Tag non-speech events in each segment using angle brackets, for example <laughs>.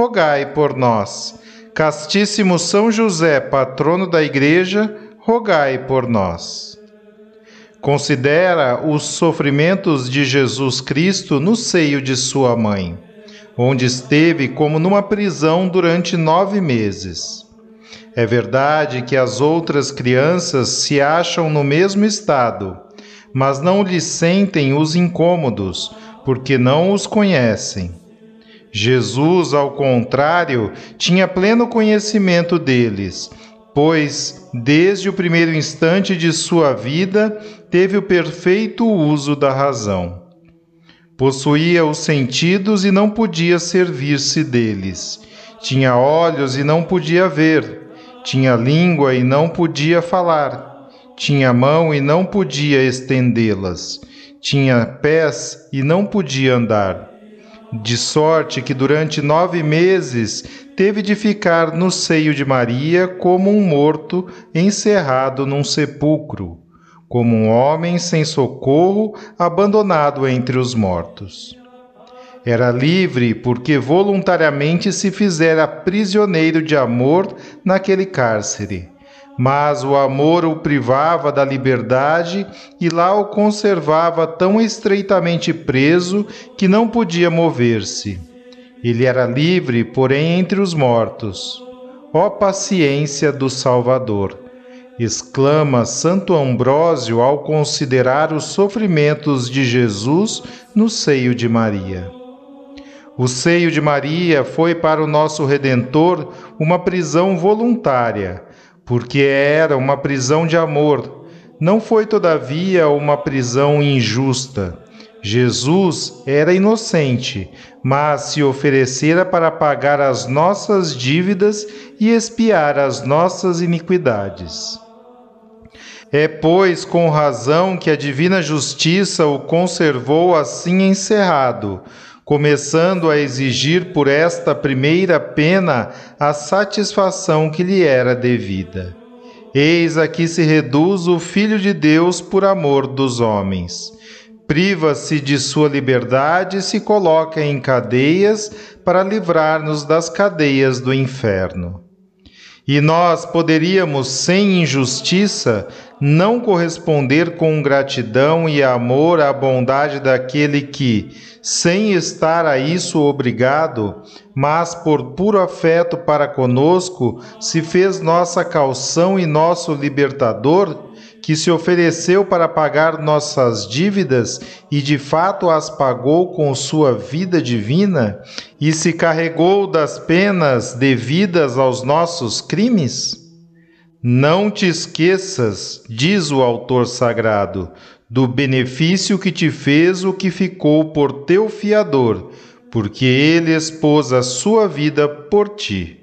rogai por nós. Castíssimo São José, patrono da Igreja, rogai por nós. Considera os sofrimentos de Jesus Cristo no seio de sua mãe, onde esteve como numa prisão durante nove meses. É verdade que as outras crianças se acham no mesmo estado, mas não lhes sentem os incômodos, porque não os conhecem. Jesus, ao contrário, tinha pleno conhecimento deles, pois, desde o primeiro instante de sua vida, teve o perfeito uso da razão. Possuía os sentidos e não podia servir-se deles. Tinha olhos e não podia ver. Tinha língua e não podia falar. Tinha mão e não podia estendê-las. Tinha pés e não podia andar de sorte que durante nove meses teve de ficar no seio de Maria como um morto encerrado num sepulcro, como um homem sem socorro abandonado entre os mortos. Era livre porque voluntariamente se fizera prisioneiro de amor naquele cárcere mas o amor o privava da liberdade e lá o conservava tão estreitamente preso que não podia mover-se. Ele era livre, porém entre os mortos. Ó paciência do Salvador! exclama Santo Ambrósio ao considerar os sofrimentos de Jesus no seio de Maria. O seio de Maria foi para o nosso Redentor uma prisão voluntária porque era uma prisão de amor. Não foi, todavia, uma prisão injusta. Jesus era inocente, mas se oferecera para pagar as nossas dívidas e expiar as nossas iniquidades. É, pois, com razão que a divina justiça o conservou assim encerrado, começando a exigir por esta primeira pena a satisfação que lhe era devida. Eis aqui se reduz o Filho de Deus por amor dos homens. Priva-se de sua liberdade e se coloca em cadeias para livrar-nos das cadeias do inferno. E nós poderíamos, sem injustiça, não corresponder com gratidão e amor à bondade daquele que, sem estar a isso obrigado, mas por puro afeto para conosco, se fez nossa calção e nosso libertador, que se ofereceu para pagar nossas dívidas e de fato as pagou com sua vida divina e se carregou das penas devidas aos nossos crimes? Não te esqueças, diz o autor sagrado, do benefício que te fez o que ficou por teu fiador, porque ele expôs a sua vida por ti.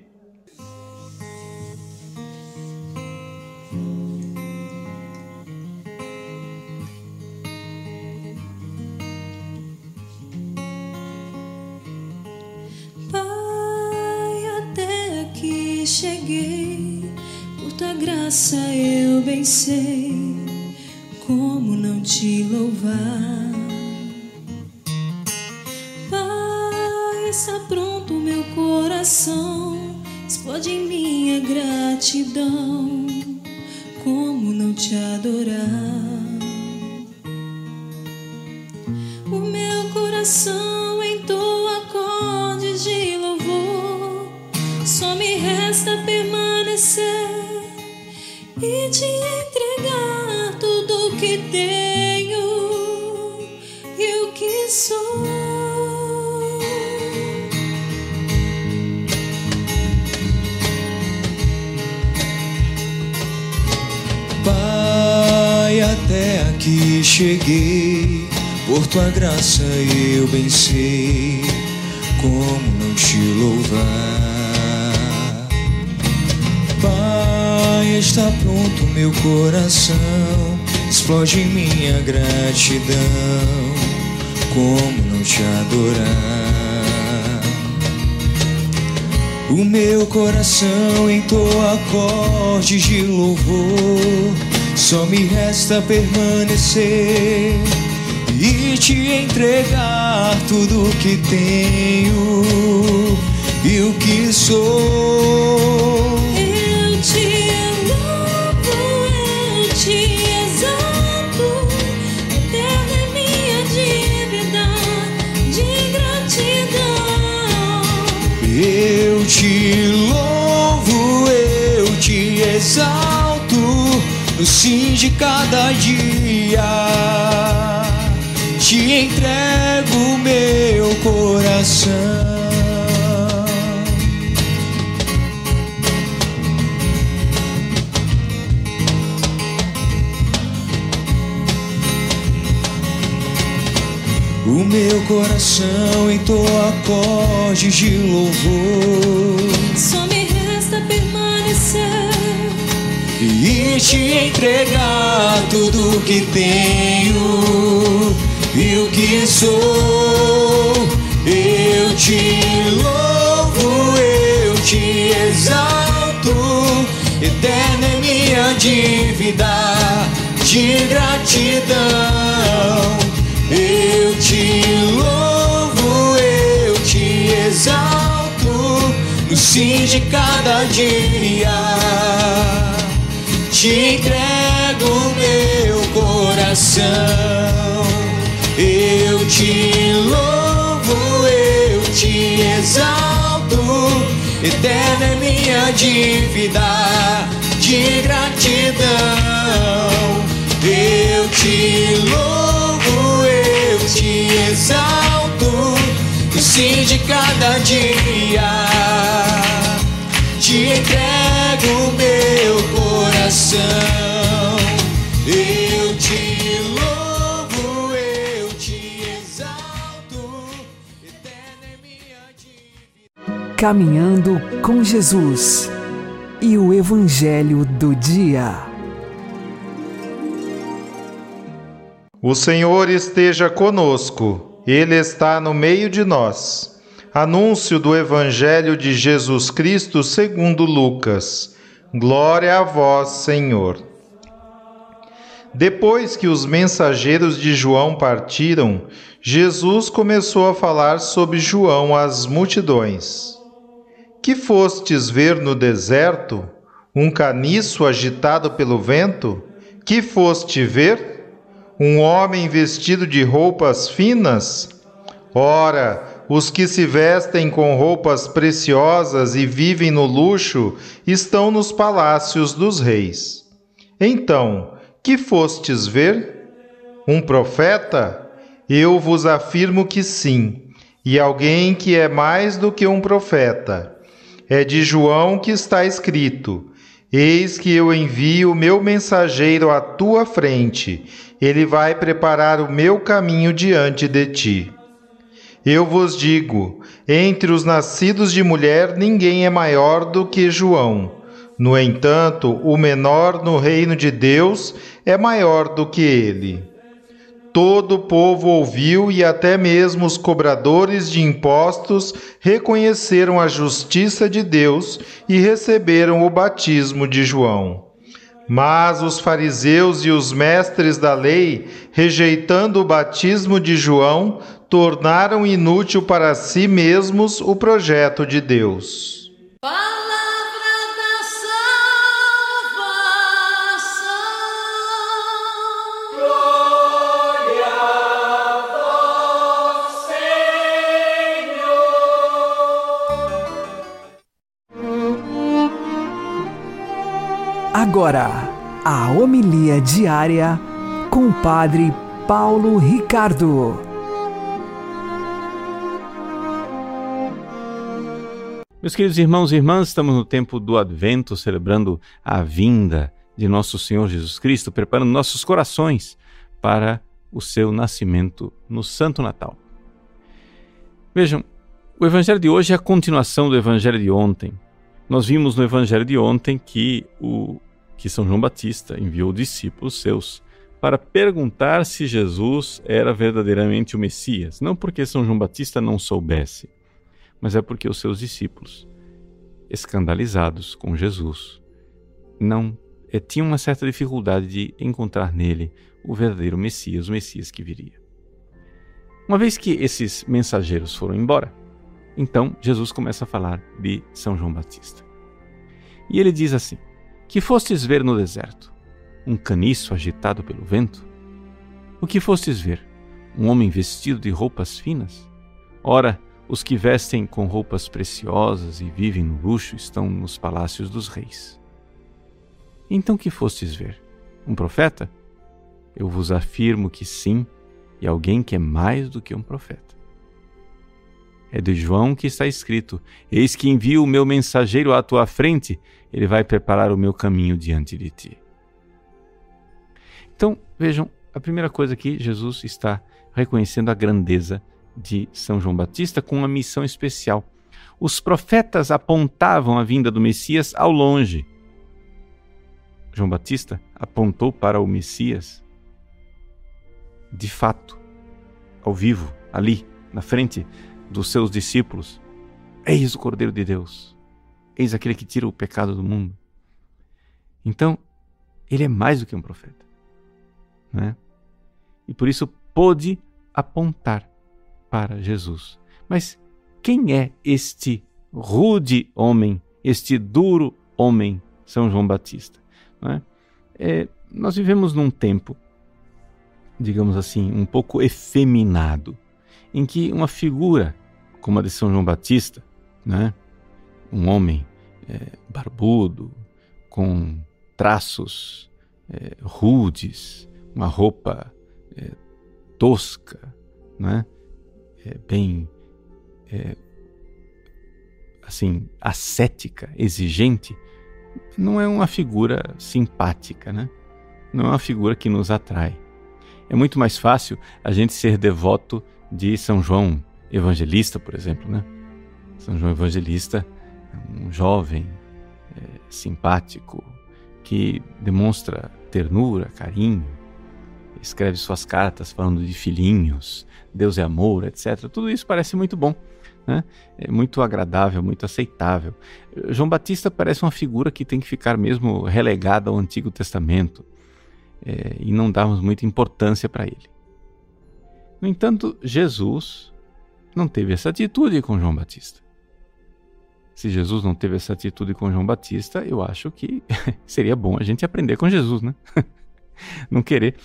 Entregar tudo que tenho e o que sou. Pai, até aqui cheguei, por tua graça eu bem sei como não te louvar. Está pronto meu coração, explode minha gratidão. Como não te adorar? O meu coração entoa acordes de louvor, só me resta permanecer e te entregar tudo que tenho e o que sou. Exalto sim de cada dia. Te entrego meu coração. O meu coração entoa acordes de louvor Só me resta permanecer e te entregar tudo que tenho e o que sou. Eu te louvo, eu te exalto, eterna é minha dívida de gratidão. Eu te louvo, eu te exalto, no sim de cada dia. Te entrego meu coração. Eu te louvo, eu te exalto, eterna é minha dívida de gratidão. Eu te louvo, eu te exalto, no sim de cada dia. Te entrego meu coração. Eu te louvo, eu te exalto, eterna é minha. Caminhando com Jesus e o Evangelho do Dia. O Senhor esteja conosco, Ele está no meio de nós. Anúncio do Evangelho de Jesus Cristo segundo Lucas. Glória a vós, Senhor. Depois que os mensageiros de João partiram, Jesus começou a falar sobre João às multidões. Que fostes ver no deserto? Um caniço agitado pelo vento? Que foste ver? Um homem vestido de roupas finas? Ora, os que se vestem com roupas preciosas e vivem no luxo estão nos palácios dos reis. Então, que fostes ver? Um profeta? Eu vos afirmo que sim, e alguém que é mais do que um profeta. É de João que está escrito: Eis que eu envio o meu mensageiro à tua frente, ele vai preparar o meu caminho diante de ti. Eu vos digo: entre os nascidos de mulher, ninguém é maior do que João. No entanto, o menor no reino de Deus é maior do que ele. Todo o povo ouviu e até mesmo os cobradores de impostos reconheceram a justiça de Deus e receberam o batismo de João. Mas os fariseus e os mestres da lei, rejeitando o batismo de João, tornaram inútil para si mesmos o projeto de Deus. Palavra da salvação. agora a homilia diária com o Padre Paulo Ricardo. Meus queridos irmãos e irmãs, estamos no tempo do Advento, celebrando a vinda de nosso Senhor Jesus Cristo, preparando nossos corações para o seu nascimento no Santo Natal. Vejam, o Evangelho de hoje é a continuação do Evangelho de ontem. Nós vimos no Evangelho de ontem que, o, que São João Batista enviou discípulos seus para perguntar se Jesus era verdadeiramente o Messias. Não porque São João Batista não soubesse, mas é porque os seus discípulos, escandalizados com Jesus, não eh, tinham uma certa dificuldade de encontrar nele o verdadeiro Messias, o Messias que viria. Uma vez que esses mensageiros foram embora, então Jesus começa a falar de São João Batista. E ele diz assim: Que fostes ver no deserto? Um caniço agitado pelo vento? O que fostes ver? Um homem vestido de roupas finas? Ora, os que vestem com roupas preciosas e vivem no luxo estão nos palácios dos reis. Então que fostes ver? Um profeta? Eu vos afirmo que sim, e alguém que é mais do que um profeta. É de João que está escrito: Eis que envio o meu mensageiro à tua frente, ele vai preparar o meu caminho diante de ti. Então, vejam, a primeira coisa que Jesus está reconhecendo a grandeza de São João Batista com uma missão especial. Os profetas apontavam a vinda do Messias ao longe. João Batista apontou para o Messias de fato, ao vivo, ali, na frente dos seus discípulos. Eis o Cordeiro de Deus. Eis aquele que tira o pecado do mundo. Então, ele é mais do que um profeta. Né? E por isso pôde apontar para Jesus. Mas quem é este rude homem, este duro homem, São João Batista? É? É, nós vivemos num tempo, digamos assim, um pouco efeminado, em que uma figura como a de São João Batista, né? um homem é, barbudo, com traços é, rudes, uma roupa é, tosca, né? É, bem é, assim ascética, exigente, não é uma figura simpática, né? Não é uma figura que nos atrai. É muito mais fácil a gente ser devoto de São João Evangelista, por exemplo, né? São João Evangelista é um jovem é, simpático que demonstra ternura, carinho, escreve suas cartas falando de filhinhos, Deus é amor, etc. Tudo isso parece muito bom, né? é muito agradável, muito aceitável. João Batista parece uma figura que tem que ficar mesmo relegada ao Antigo Testamento é, e não darmos muita importância para ele. No entanto, Jesus não teve essa atitude com João Batista. Se Jesus não teve essa atitude com João Batista, eu acho que <laughs> seria bom a gente aprender com Jesus, né? <laughs> não querer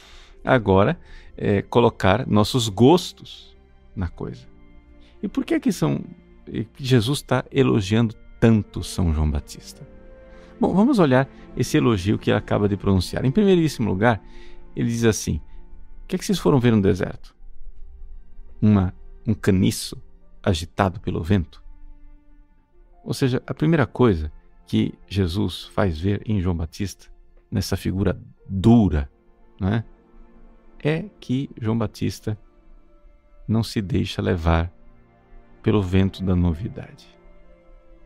agora é, colocar nossos gostos na coisa. E por que que são Jesus está elogiando tanto São João Batista? Bom, vamos olhar esse elogio que ele acaba de pronunciar. Em primeiríssimo lugar, ele diz assim: O que é que vocês foram ver no deserto? Uma, um caniço agitado pelo vento? Ou seja, a primeira coisa que Jesus faz ver em João Batista, nessa figura dura, não é? É que João Batista não se deixa levar pelo vento da novidade.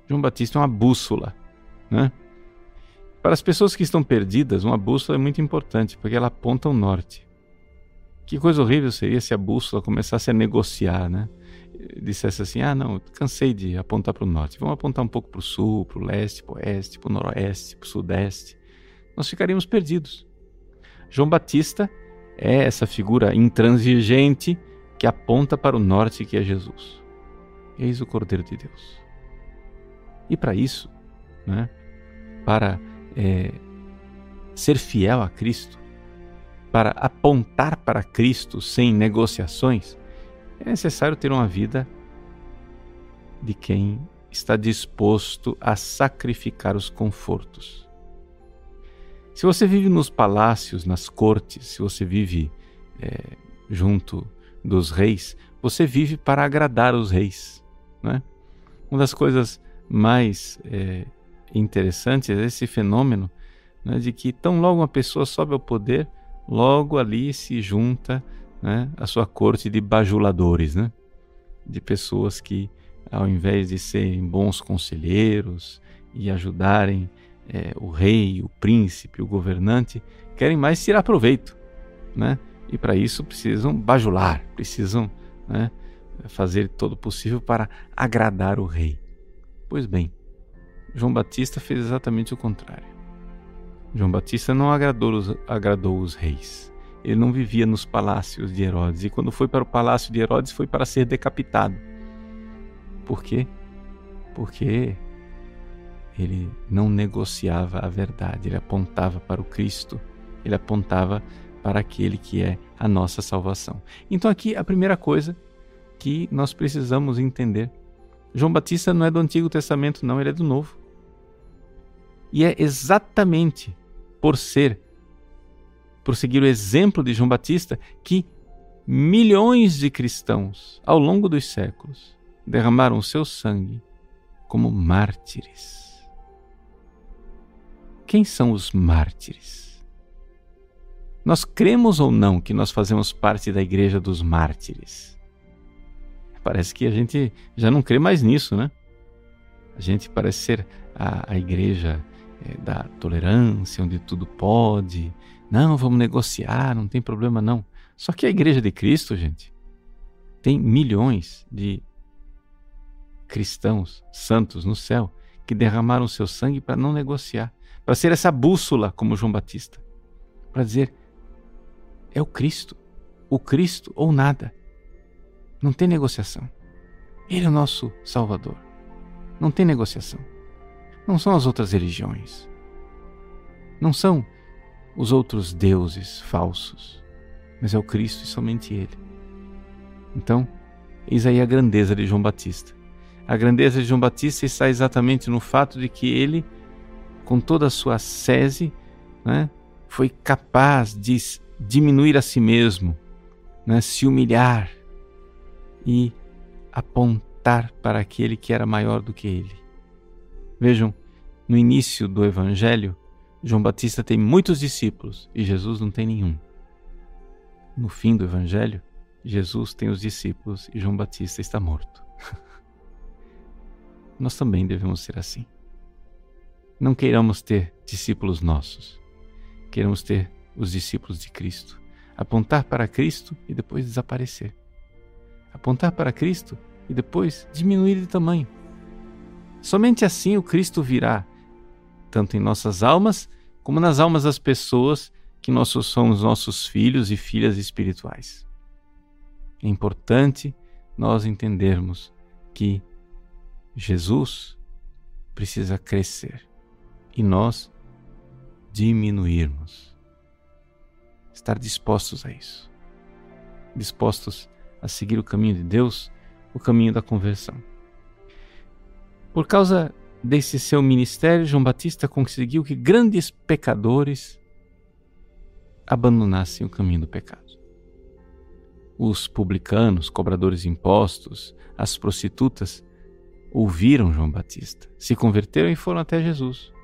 João Batista é uma bússola, né? Para as pessoas que estão perdidas, uma bússola é muito importante, porque ela aponta ao norte. Que coisa horrível seria se a bússola começasse a negociar, né? Dissesse assim: ah, não, cansei de apontar para o norte, vamos apontar um pouco para o sul, para o leste, para o oeste, para o noroeste, para o sudeste. Nós ficaríamos perdidos. João Batista é essa figura intransigente que aponta para o norte, que é Jesus. Eis o Cordeiro de Deus. E para isso, né, para é, ser fiel a Cristo, para apontar para Cristo sem negociações, é necessário ter uma vida de quem está disposto a sacrificar os confortos. Se você vive nos palácios, nas cortes, se você vive é, junto dos reis, você vive para agradar os reis. Né? Uma das coisas mais é, interessantes é esse fenômeno né, de que tão logo uma pessoa sobe ao poder, logo ali se junta né, a sua corte de bajuladores, né? de pessoas que, ao invés de serem bons conselheiros e ajudarem é, o rei, o príncipe, o governante, querem mais tirar proveito. Né? E para isso precisam bajular, precisam né, fazer todo o possível para agradar o rei. Pois bem, João Batista fez exatamente o contrário. João Batista não agradou os, agradou os reis. Ele não vivia nos palácios de Herodes. E quando foi para o palácio de Herodes, foi para ser decapitado. Por quê? Porque ele não negociava a verdade, ele apontava para o Cristo, ele apontava para aquele que é a nossa salvação. Então, aqui a primeira coisa que nós precisamos entender: João Batista não é do Antigo Testamento, não, ele é do Novo. E é exatamente por ser, por seguir o exemplo de João Batista, que milhões de cristãos, ao longo dos séculos, derramaram seu sangue como mártires. Quem são os mártires? Nós cremos ou não que nós fazemos parte da igreja dos mártires? Parece que a gente já não crê mais nisso, né? A gente parece ser a, a igreja é, da tolerância, onde tudo pode. Não, vamos negociar, não tem problema não. Só que a igreja de Cristo, gente, tem milhões de cristãos santos no céu que derramaram seu sangue para não negociar para ser essa bússola como João Batista, para dizer: é o Cristo, o Cristo ou nada. Não tem negociação. Ele é o nosso Salvador. Não tem negociação. Não são as outras religiões. Não são os outros deuses falsos. Mas é o Cristo e somente Ele. Então, eis aí a grandeza de João Batista. A grandeza de João Batista está exatamente no fato de que ele com toda a sua sese, né, foi capaz de diminuir a si mesmo, né, se humilhar e apontar para aquele que era maior do que ele. Vejam, no início do Evangelho, João Batista tem muitos discípulos e Jesus não tem nenhum. No fim do Evangelho, Jesus tem os discípulos e João Batista está morto. <laughs> Nós também devemos ser assim. Não queiramos ter discípulos nossos. Queremos ter os discípulos de Cristo. Apontar para Cristo e depois desaparecer. Apontar para Cristo e depois diminuir de tamanho. Somente assim o Cristo virá, tanto em nossas almas como nas almas das pessoas que nós somos nossos filhos e filhas espirituais. É importante nós entendermos que Jesus precisa crescer e nós diminuirmos. Estar dispostos a isso. Dispostos a seguir o caminho de Deus, o caminho da conversão. Por causa desse seu ministério, João Batista conseguiu que grandes pecadores abandonassem o caminho do pecado. Os publicanos, cobradores de impostos, as prostitutas ouviram João Batista, se converteram e foram até Jesus.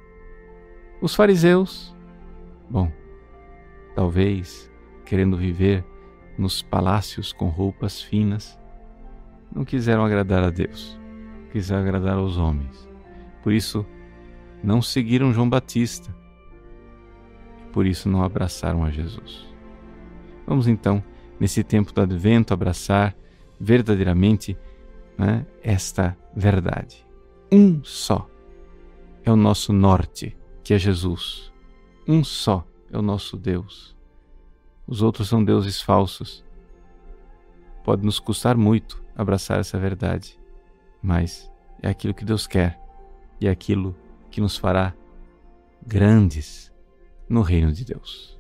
Os fariseus, bom, talvez querendo viver nos palácios com roupas finas, não quiseram agradar a Deus, quiseram agradar aos homens. Por isso, não seguiram João Batista e por isso não abraçaram a Jesus. Vamos então, nesse tempo do advento, abraçar verdadeiramente né, esta verdade. Um só é o nosso norte que é Jesus. Um só é o nosso Deus. Os outros são deuses falsos. Pode nos custar muito abraçar essa verdade, mas é aquilo que Deus quer e é aquilo que nos fará grandes no reino de Deus.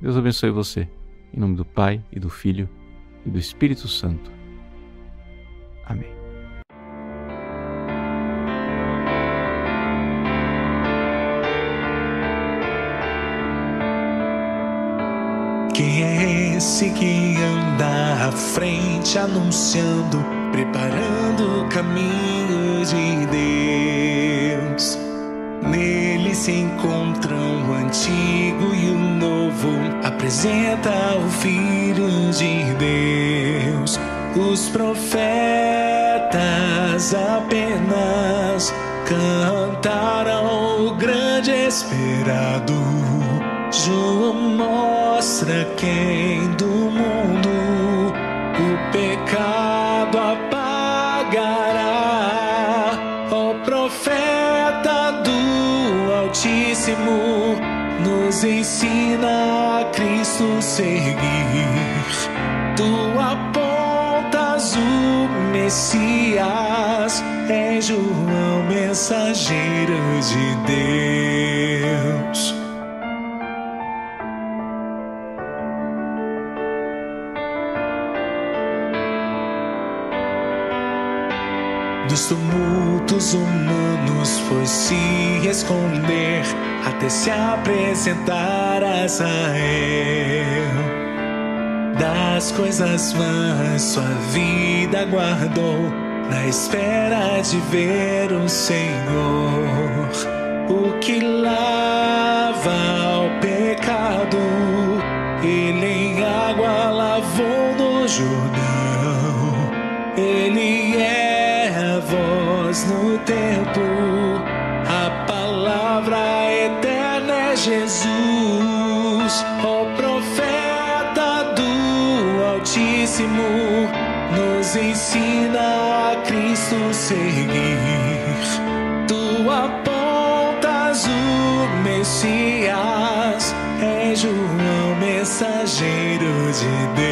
Deus abençoe você, em nome do Pai e do Filho e do Espírito Santo. Amém. Esse que anda à frente, anunciando, preparando o caminho de Deus? Nele se encontram o antigo e o novo, apresenta o Filho de Deus. Os profetas apenas cantaram o grande esperado. João mostra quem do mundo o pecado apagará. Ó profeta do Altíssimo, nos ensina a Cristo seguir. Tu apontas o Messias, é João, mensageiro de Deus. Dos tumultos humanos foi se esconder até se apresentar a Israel. Das coisas vãs sua vida guardou na espera de ver o Senhor, o que lava o pecado. Ele em água lavou no Jordão. Ele é no tempo, a palavra eterna é Jesus, ó profeta do Altíssimo, nos ensina a Cristo seguir. Tu apontas o Messias, é João, mensageiro de Deus,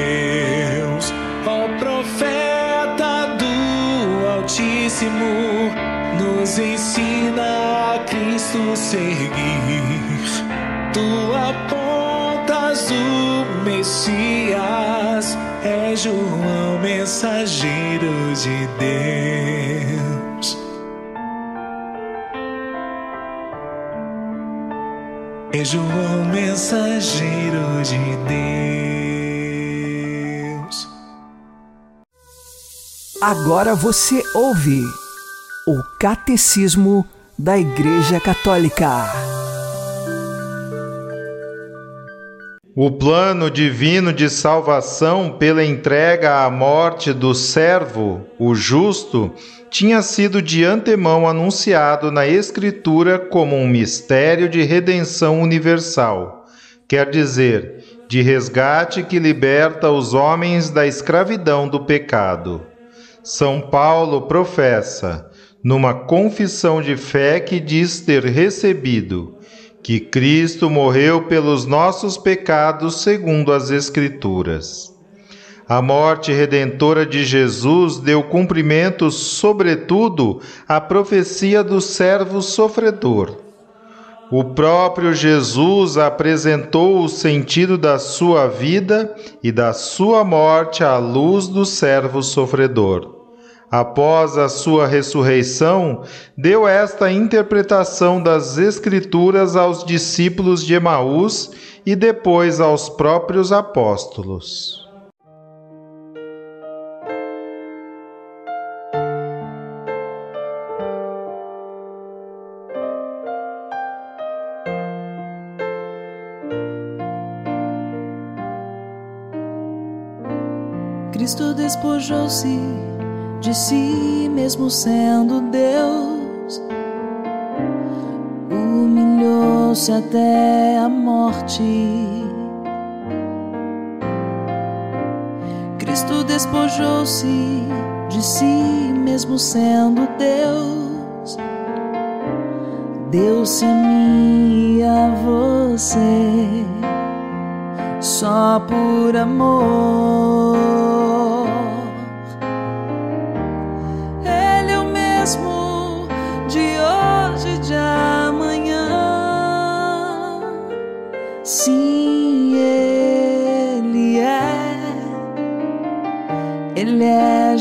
Nos ensina a Cristo seguir. Tu apontas o Messias, é João, mensageiro de Deus. É João, mensageiro de Deus. Agora você ouve o Catecismo da Igreja Católica. O plano divino de salvação pela entrega à morte do servo, o justo, tinha sido de antemão anunciado na Escritura como um mistério de redenção universal, quer dizer, de resgate que liberta os homens da escravidão do pecado. São Paulo professa, numa confissão de fé que diz ter recebido, que Cristo morreu pelos nossos pecados segundo as Escrituras. A morte redentora de Jesus deu cumprimento, sobretudo, à profecia do servo sofredor. O próprio Jesus apresentou o sentido da sua vida e da sua morte à luz do servo sofredor. Após a sua ressurreição, deu esta interpretação das Escrituras aos discípulos de Emaús e depois aos próprios apóstolos. Cristo despojou-se de si mesmo sendo Deus, humilhou-se até a morte. Cristo despojou-se de si mesmo sendo Deus, deu-se a mim e a você só por amor.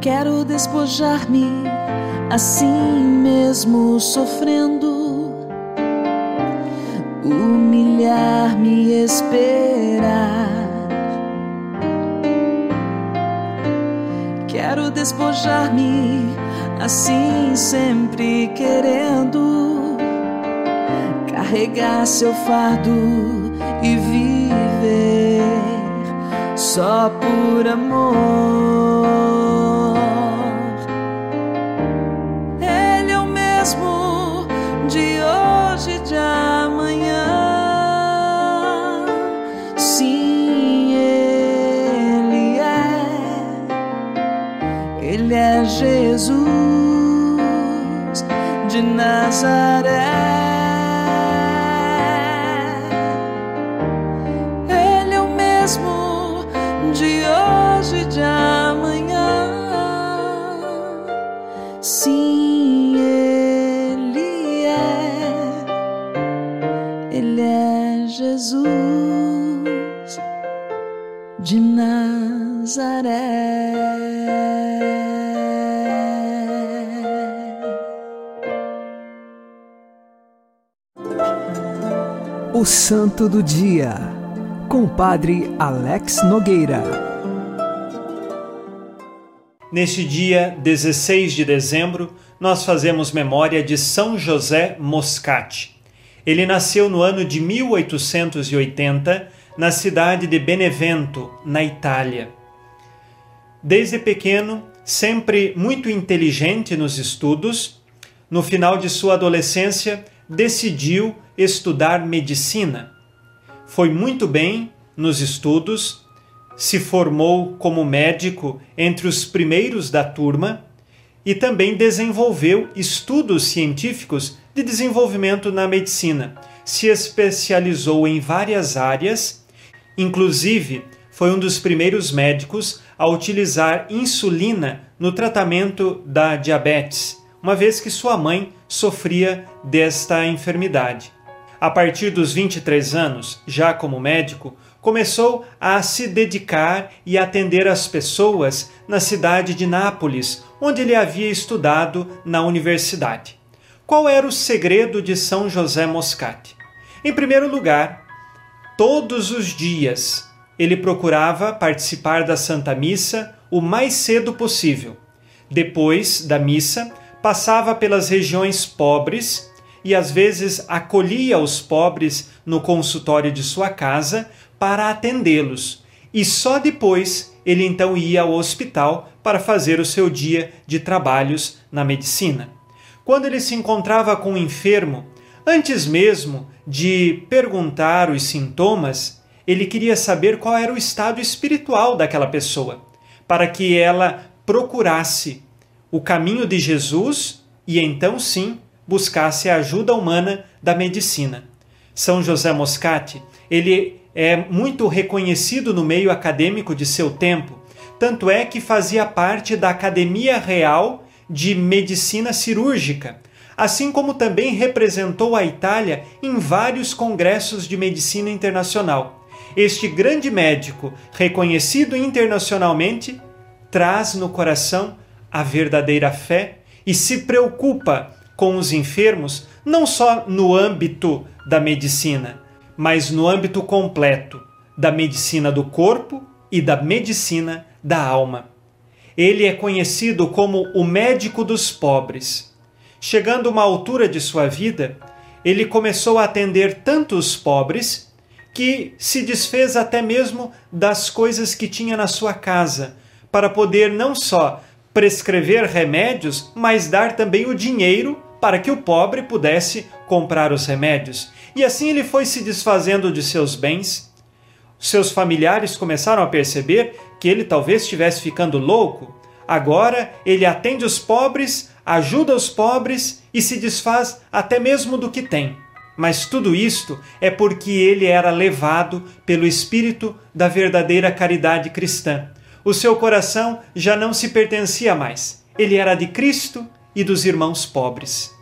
Quero despojar-me assim mesmo sofrendo, humilhar-me e esperar. Quero despojar-me assim sempre querendo carregar seu fardo e viver só por amor. Ele é o mesmo de hoje e de amanhã. Sim, Ele é. Ele é Jesus de Nazaré. Sim, Ele é. Ele é Jesus de Nazaré. O Santo do Dia, com o Padre Alex Nogueira. Neste dia 16 de dezembro, nós fazemos memória de São José Moscati. Ele nasceu no ano de 1880 na cidade de Benevento, na Itália. Desde pequeno, sempre muito inteligente nos estudos, no final de sua adolescência decidiu estudar medicina. Foi muito bem nos estudos, se formou como médico entre os primeiros da turma e também desenvolveu estudos científicos de desenvolvimento na medicina. Se especializou em várias áreas, inclusive foi um dos primeiros médicos a utilizar insulina no tratamento da diabetes, uma vez que sua mãe sofria desta enfermidade. A partir dos 23 anos, já como médico, começou a se dedicar e atender as pessoas na cidade de Nápoles, onde ele havia estudado na universidade. Qual era o segredo de São José Moscati? Em primeiro lugar, todos os dias ele procurava participar da Santa Missa o mais cedo possível. Depois da missa, passava pelas regiões pobres e às vezes acolhia os pobres no consultório de sua casa para atendê-los. E só depois ele então ia ao hospital para fazer o seu dia de trabalhos na medicina. Quando ele se encontrava com um enfermo, antes mesmo de perguntar os sintomas, ele queria saber qual era o estado espiritual daquela pessoa, para que ela procurasse o caminho de Jesus e então sim buscasse a ajuda humana da medicina. São José Moscati, ele é muito reconhecido no meio acadêmico de seu tempo, tanto é que fazia parte da Academia Real de Medicina Cirúrgica, assim como também representou a Itália em vários congressos de medicina internacional. Este grande médico, reconhecido internacionalmente, traz no coração a verdadeira fé e se preocupa com os enfermos não só no âmbito da medicina, mas no âmbito completo da medicina do corpo e da medicina da alma. Ele é conhecido como o médico dos pobres. Chegando uma altura de sua vida, ele começou a atender tantos pobres que se desfez até mesmo das coisas que tinha na sua casa, para poder não só prescrever remédios, mas dar também o dinheiro para que o pobre pudesse comprar os remédios. E assim ele foi se desfazendo de seus bens. Seus familiares começaram a perceber que ele talvez estivesse ficando louco. Agora ele atende os pobres, ajuda os pobres e se desfaz até mesmo do que tem. Mas tudo isto é porque ele era levado pelo espírito da verdadeira caridade cristã. O seu coração já não se pertencia mais. Ele era de Cristo e dos irmãos pobres.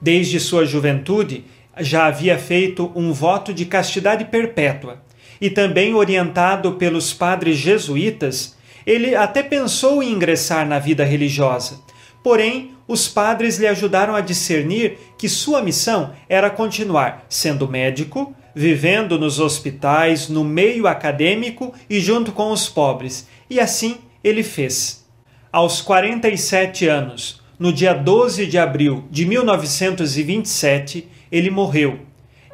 Desde sua juventude, já havia feito um voto de castidade perpétua e também orientado pelos padres jesuítas, ele até pensou em ingressar na vida religiosa. Porém, os padres lhe ajudaram a discernir que sua missão era continuar sendo médico, vivendo nos hospitais, no meio acadêmico e junto com os pobres. E assim ele fez. Aos 47 anos, no dia 12 de abril de 1927, ele morreu,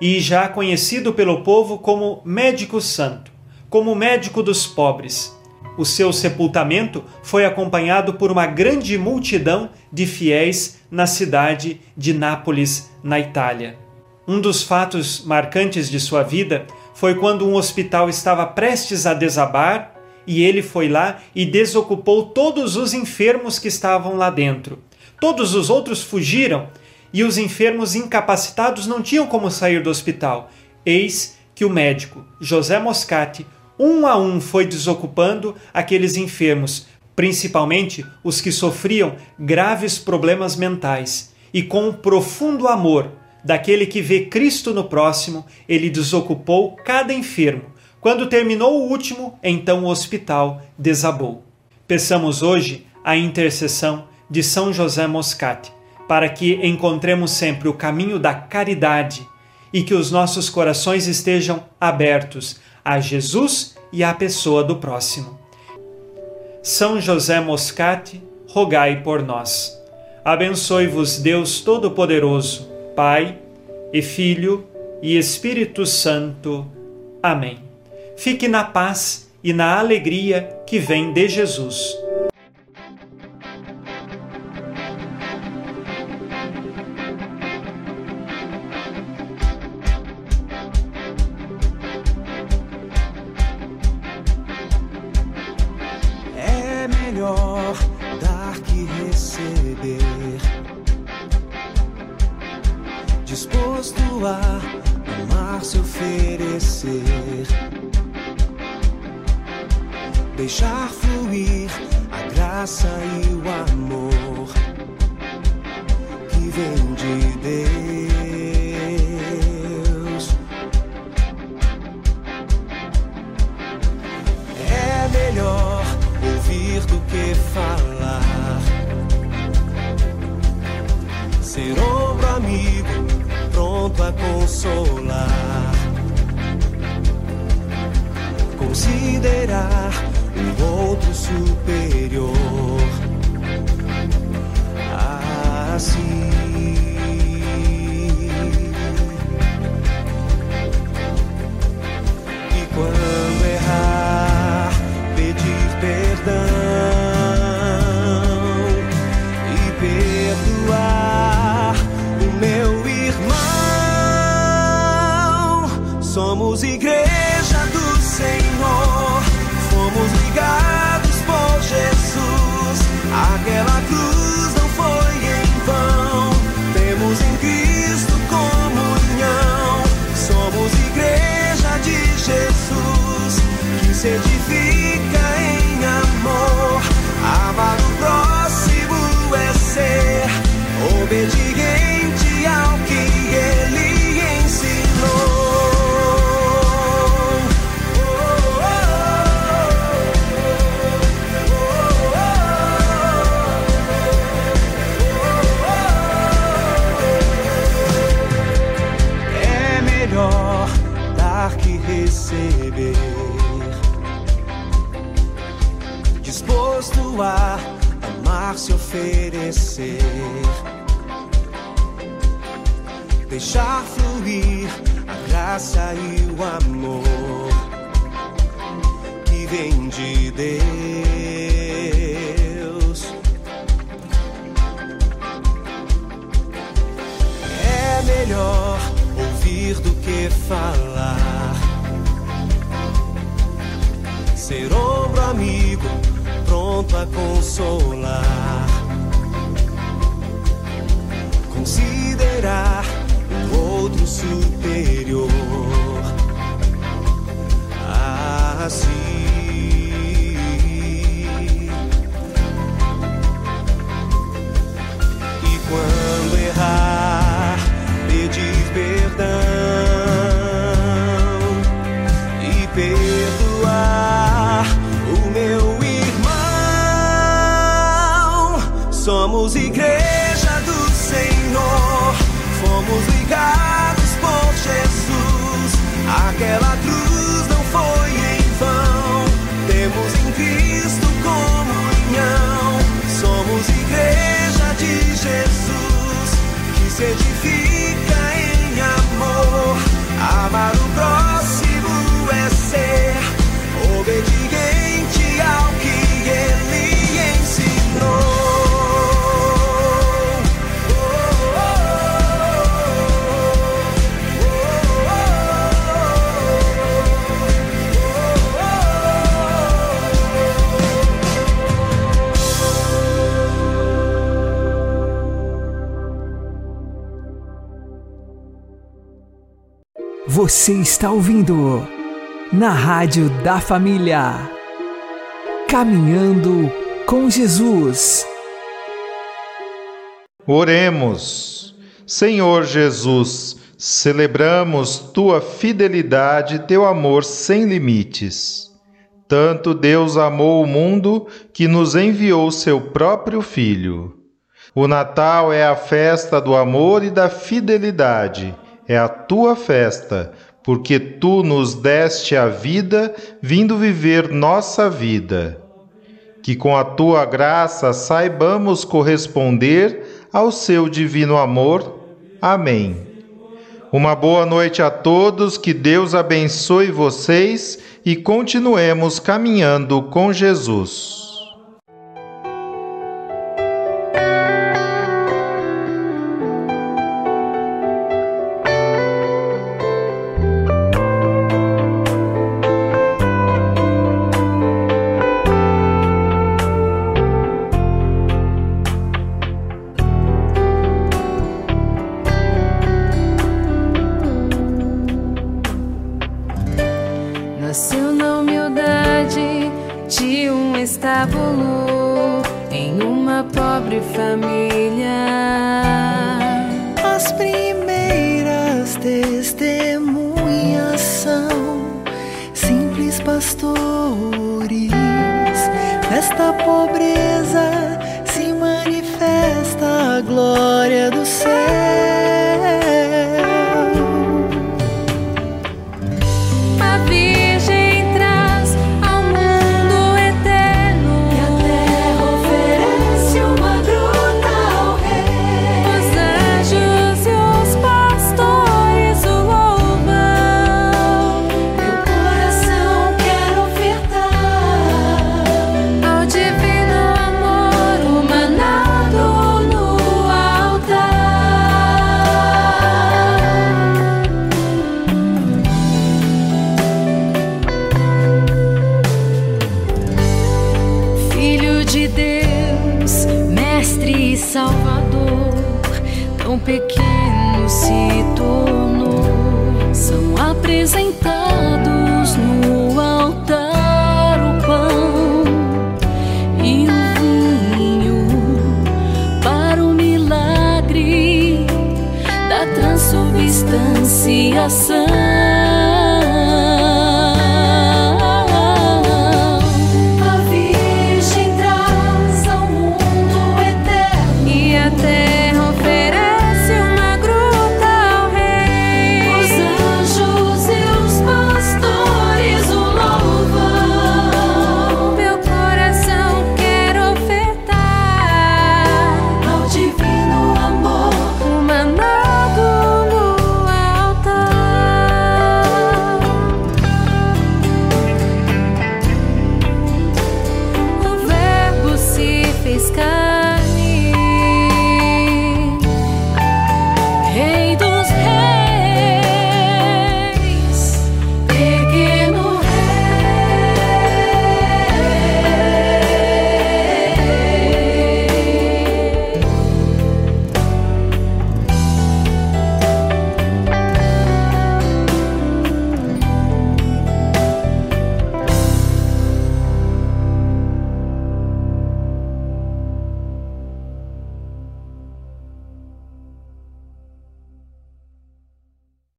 e já conhecido pelo povo como médico santo, como médico dos pobres. O seu sepultamento foi acompanhado por uma grande multidão de fiéis na cidade de Nápoles, na Itália. Um dos fatos marcantes de sua vida foi quando um hospital estava prestes a desabar e ele foi lá e desocupou todos os enfermos que estavam lá dentro. Todos os outros fugiram e os enfermos incapacitados não tinham como sair do hospital. Eis que o médico, José Moscati, um a um foi desocupando aqueles enfermos, principalmente os que sofriam graves problemas mentais, e com o profundo amor daquele que vê Cristo no próximo, ele desocupou cada enfermo. Quando terminou o último, então o hospital desabou. Peçamos hoje a intercessão de São José Moscati, para que encontremos sempre o caminho da caridade e que os nossos corações estejam abertos a Jesus e à pessoa do próximo. São José Moscati, rogai por nós. Abençoe-vos Deus Todo-Poderoso, Pai e Filho e Espírito Santo. Amém. Fique na paz e na alegria que vem de Jesus. Somos igreja do Senhor, fomos ligados Você está ouvindo na Rádio da Família. Caminhando com Jesus. Oremos. Senhor Jesus, celebramos tua fidelidade e teu amor sem limites. Tanto Deus amou o mundo que nos enviou seu próprio Filho. O Natal é a festa do amor e da fidelidade. É a tua festa, porque tu nos deste a vida, vindo viver nossa vida. Que com a tua graça saibamos corresponder ao seu divino amor. Amém. Uma boa noite a todos, que Deus abençoe vocês e continuemos caminhando com Jesus. Testemunhas são simples pastores. Nesta pobreza criação.